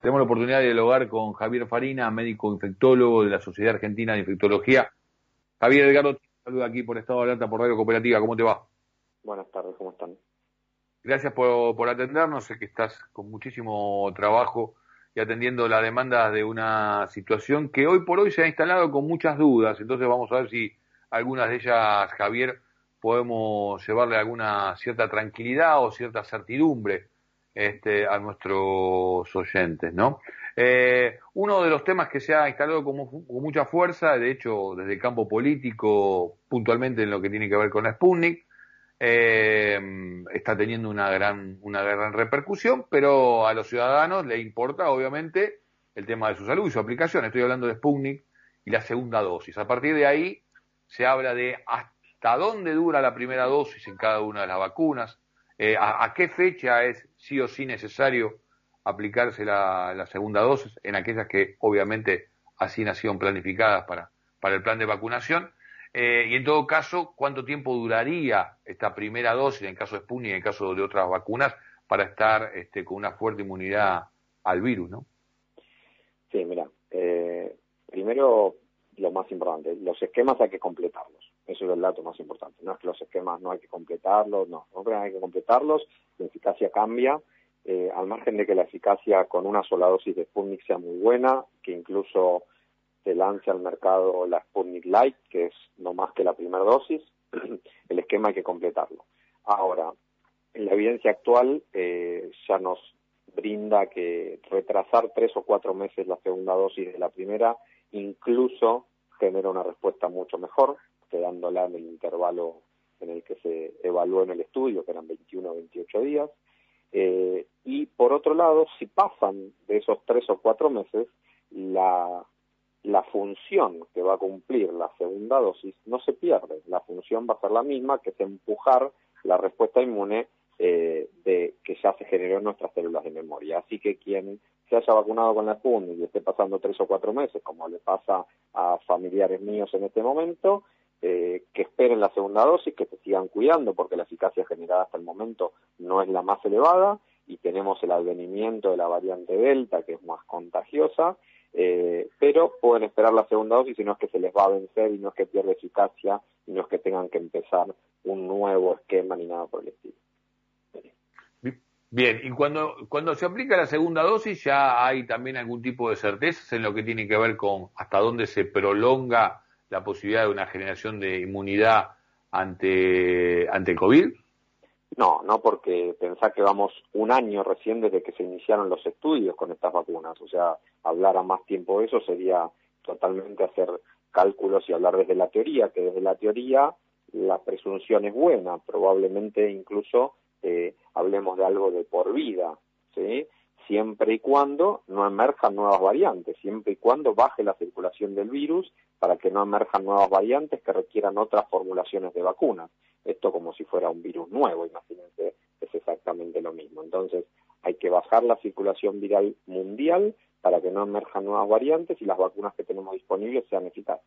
Tenemos la oportunidad de dialogar con Javier Farina, médico infectólogo de la Sociedad Argentina de Infectología. Javier Edgardo, te saluda aquí por Estado de Alerta por Radio Cooperativa. ¿Cómo te va? Buenas tardes, ¿cómo están? Gracias por, por atendernos. Sé que estás con muchísimo trabajo y atendiendo la demanda de una situación que hoy por hoy se ha instalado con muchas dudas. Entonces vamos a ver si algunas de ellas, Javier, podemos llevarle alguna cierta tranquilidad o cierta certidumbre este, a nuestros oyentes, ¿no? Eh, uno de los temas que se ha instalado con, con, mucha fuerza, de hecho, desde el campo político, puntualmente en lo que tiene que ver con la Sputnik, eh, está teniendo una gran, una gran repercusión, pero a los ciudadanos le importa, obviamente, el tema de su salud y su aplicación. Estoy hablando de Sputnik y la segunda dosis. A partir de ahí se habla de hasta dónde dura la primera dosis en cada una de las vacunas, eh, a, qué fecha es sí o sí necesario aplicarse la, segunda dosis en aquellas que obviamente así nacieron planificadas para, para el plan de vacunación. Eh, y en todo caso, ¿cuánto tiempo duraría esta primera dosis, en caso de Sputnik y en caso de otras vacunas, para estar este, con una fuerte inmunidad al virus? ¿no? Sí, mira, eh, primero lo más importante, los esquemas hay que completarlos. Eso es el dato más importante. No es que los esquemas no hay que completarlos, no, no hay que completarlos, la eficacia cambia, eh, al margen de que la eficacia con una sola dosis de Sputnik sea muy buena, que incluso se lance al mercado la Sputnik Light, que es no más que la primera dosis, el esquema hay que completarlo. Ahora, la evidencia actual eh, ya nos brinda que retrasar tres o cuatro meses la segunda dosis de la primera incluso genera una respuesta mucho mejor, quedándola en el intervalo en el que se evaluó en el estudio, que eran 21 o 28 días. Eh, y por otro lado, si pasan de esos tres o cuatro meses, la, la función que va a cumplir la segunda dosis no se pierde. La función va a ser la misma, que es empujar la respuesta inmune eh, de, que ya se generó en nuestras células de memoria. Así que quien se haya vacunado con la Sputnik y esté pasando tres o cuatro meses, como le pasa a familiares míos en este momento, eh, que esperen la segunda dosis, que se sigan cuidando, porque la eficacia generada hasta el momento no es la más elevada y tenemos el advenimiento de la variante Delta, que es más contagiosa, eh, pero pueden esperar la segunda dosis y no es que se les va a vencer y no es que pierda eficacia y no es que tengan que empezar un nuevo esquema ni nada por el estilo. Bien, y cuando, cuando se aplica la segunda dosis ya hay también algún tipo de certezas en lo que tiene que ver con hasta dónde se prolonga la posibilidad de una generación de inmunidad ante, ante el COVID? No, no porque pensá que vamos un año recién desde que se iniciaron los estudios con estas vacunas. O sea, hablar a más tiempo de eso sería totalmente hacer cálculos y hablar desde la teoría, que desde la teoría la presunción es buena, probablemente incluso eh, hablemos de algo de por vida, ¿sí? Siempre y cuando no emerjan nuevas variantes, siempre y cuando baje la circulación del virus para que no emerjan nuevas variantes que requieran otras formulaciones de vacunas. Esto como si fuera un virus nuevo, imagínense, es exactamente lo mismo. Entonces, hay que bajar la circulación viral mundial para que no emerjan nuevas variantes y las vacunas que tenemos disponibles sean eficaces.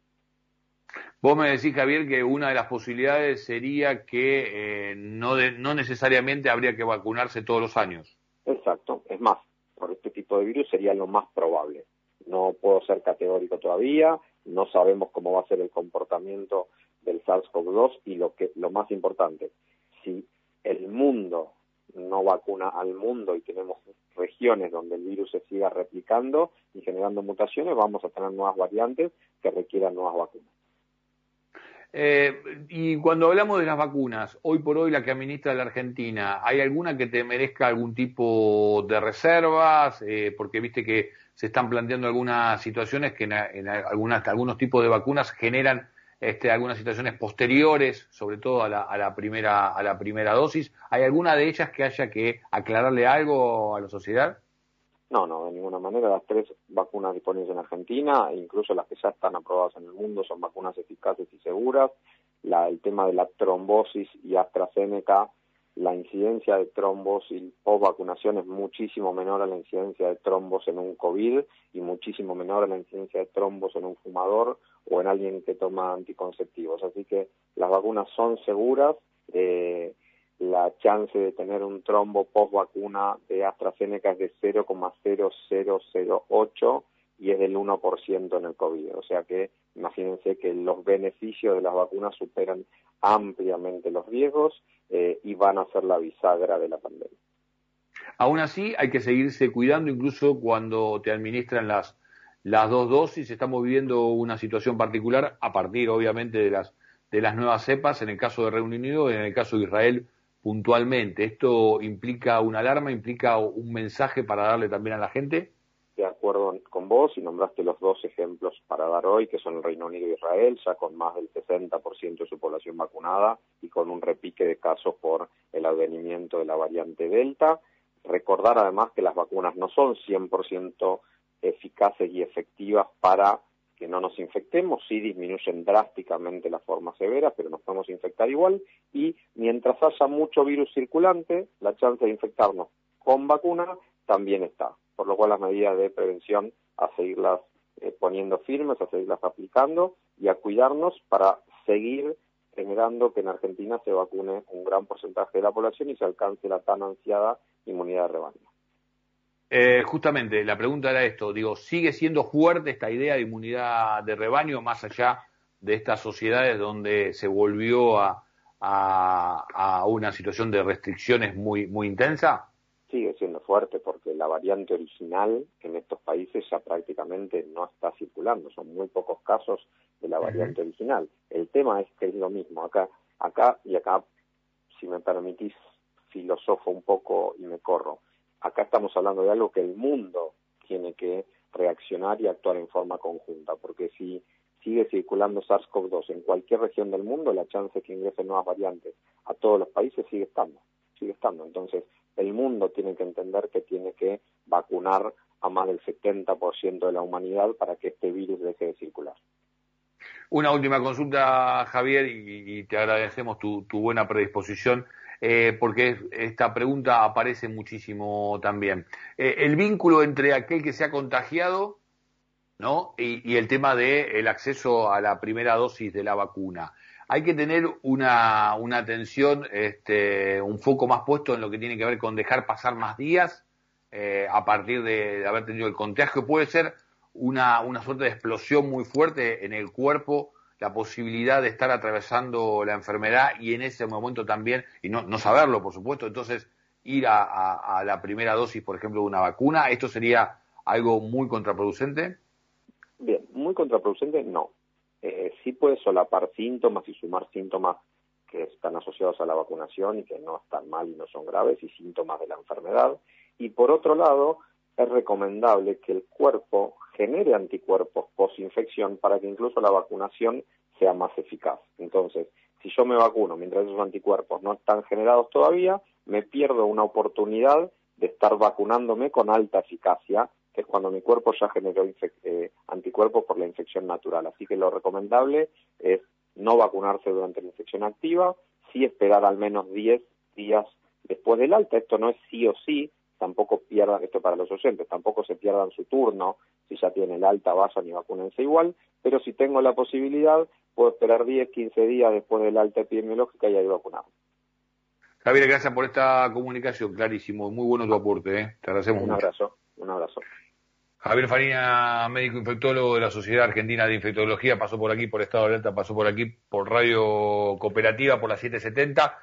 Vos me decís, Javier, que una de las posibilidades sería que eh, no, no necesariamente habría que vacunarse todos los años. Exacto, es más, por este tipo de virus sería lo más probable. No puedo ser categórico todavía, no sabemos cómo va a ser el comportamiento del SARS-CoV-2 y lo que lo más importante, si el mundo no vacuna al mundo y tenemos regiones donde el virus se siga replicando y generando mutaciones, vamos a tener nuevas variantes que requieran nuevas vacunas. Eh, y cuando hablamos de las vacunas, hoy por hoy la que administra la Argentina, ¿hay alguna que te merezca algún tipo de reservas? Eh, porque viste que se están planteando algunas situaciones que en, algunas, algunos tipos de vacunas generan este, algunas situaciones posteriores, sobre todo a la, a la, primera, a la primera dosis. ¿Hay alguna de ellas que haya que aclararle algo a la sociedad? No, no, de ninguna manera. Las tres vacunas disponibles en Argentina, incluso las que ya están aprobadas en el mundo, son vacunas eficaces y seguras. La, el tema de la trombosis y AstraZeneca, la incidencia de trombosis post vacunación es muchísimo menor a la incidencia de trombos en un COVID y muchísimo menor a la incidencia de trombos en un fumador o en alguien que toma anticonceptivos. Así que las vacunas son seguras. Eh, la chance de tener un trombo post vacuna de AstraZeneca es de 0,0008 y es del 1% en el COVID. O sea que imagínense que los beneficios de las vacunas superan ampliamente los riesgos eh, y van a ser la bisagra de la pandemia. Aún así, hay que seguirse cuidando incluso cuando te administran las, las dos dosis. Estamos viviendo una situación particular a partir, obviamente, de las, de las nuevas cepas, en el caso de Reino Unido y en el caso de Israel puntualmente. ¿Esto implica una alarma, implica un mensaje para darle también a la gente? De acuerdo con vos, y nombraste los dos ejemplos para dar hoy, que son el Reino Unido e Israel, ya con más del 60% de su población vacunada y con un repique de casos por el advenimiento de la variante Delta. Recordar además que las vacunas no son 100% eficaces y efectivas para que no nos infectemos, sí disminuyen drásticamente las formas severas, pero nos podemos infectar igual, y mientras haya mucho virus circulante, la chance de infectarnos con vacuna también está, por lo cual las medidas de prevención a seguirlas eh, poniendo firmes, a seguirlas aplicando y a cuidarnos para seguir generando que en Argentina se vacune un gran porcentaje de la población y se alcance la tan ansiada inmunidad de rebaño. Eh, justamente, la pregunta era esto, digo, ¿sigue siendo fuerte esta idea de inmunidad de rebaño más allá de estas sociedades donde se volvió a, a, una situación de restricciones muy, muy intensa? Sigue siendo fuerte porque la variante original en estos países ya prácticamente no está circulando, son muy pocos casos de la variante original. El tema es que es lo mismo, acá, acá y acá, si me permitís, filosofo un poco y me corro acá estamos hablando de algo que el mundo tiene que reaccionar y actuar en forma conjunta, porque si sigue circulando SARS-CoV-2 en cualquier región del mundo, la chance de que ingresen nuevas variantes a todos los países sigue estando, sigue estando. Entonces, el mundo tiene que entender que tiene que vacunar a más del 70% de la humanidad para que este virus deje de circular. Una última consulta, Javier, y, te agradecemos tu buena predisposición. Eh, porque esta pregunta aparece muchísimo también. Eh, el vínculo entre aquel que se ha contagiado ¿no? y, el tema del acceso a la primera dosis de la vacuna. Hay que tener una, una atención, este, un foco más puesto en lo que tiene que ver con dejar pasar más días eh, a partir de, haber tenido el contagio. Puede ser una, una suerte de explosión muy fuerte en el cuerpo la posibilidad de estar atravesando la enfermedad y en ese momento también, y no, no saberlo, por supuesto, entonces ir a, la primera dosis, por ejemplo, de una vacuna, ¿esto sería algo muy contraproducente? Bien, muy contraproducente no. Eh, sí puede solapar síntomas y sumar síntomas que están asociados a la vacunación y que no están mal y no son graves y síntomas de la enfermedad. Y por otro lado, es recomendable que el cuerpo genere anticuerpos post-infección para que incluso la vacunación sea más eficaz. Entonces, si yo me vacuno mientras esos anticuerpos no están generados todavía, me pierdo una oportunidad de estar vacunándome con alta eficacia, que es cuando mi cuerpo ya generó eh, anticuerpos por la infección natural. Así que lo recomendable es no vacunarse durante la infección activa, sí esperar al menos 10 días después del alta. Esto no es sí o sí, tampoco pierdan, esto para los oyentes, tampoco se pierdan su turno, si ya tienen el alta, vayan y vacúnense igual, pero si tengo la posibilidad, puedo esperar 10, 15 días después del alta epidemiológica y ahí vacunado. Javier, gracias por esta comunicación, clarísimo, muy bueno tu aporte, ¿eh? te agradecemos un abrazo, un abrazo. Javier Farina, médico infectólogo de la Sociedad Argentina de Infectología, pasó por aquí por Estado de Alerta, pasó por aquí por Radio Cooperativa por la 770.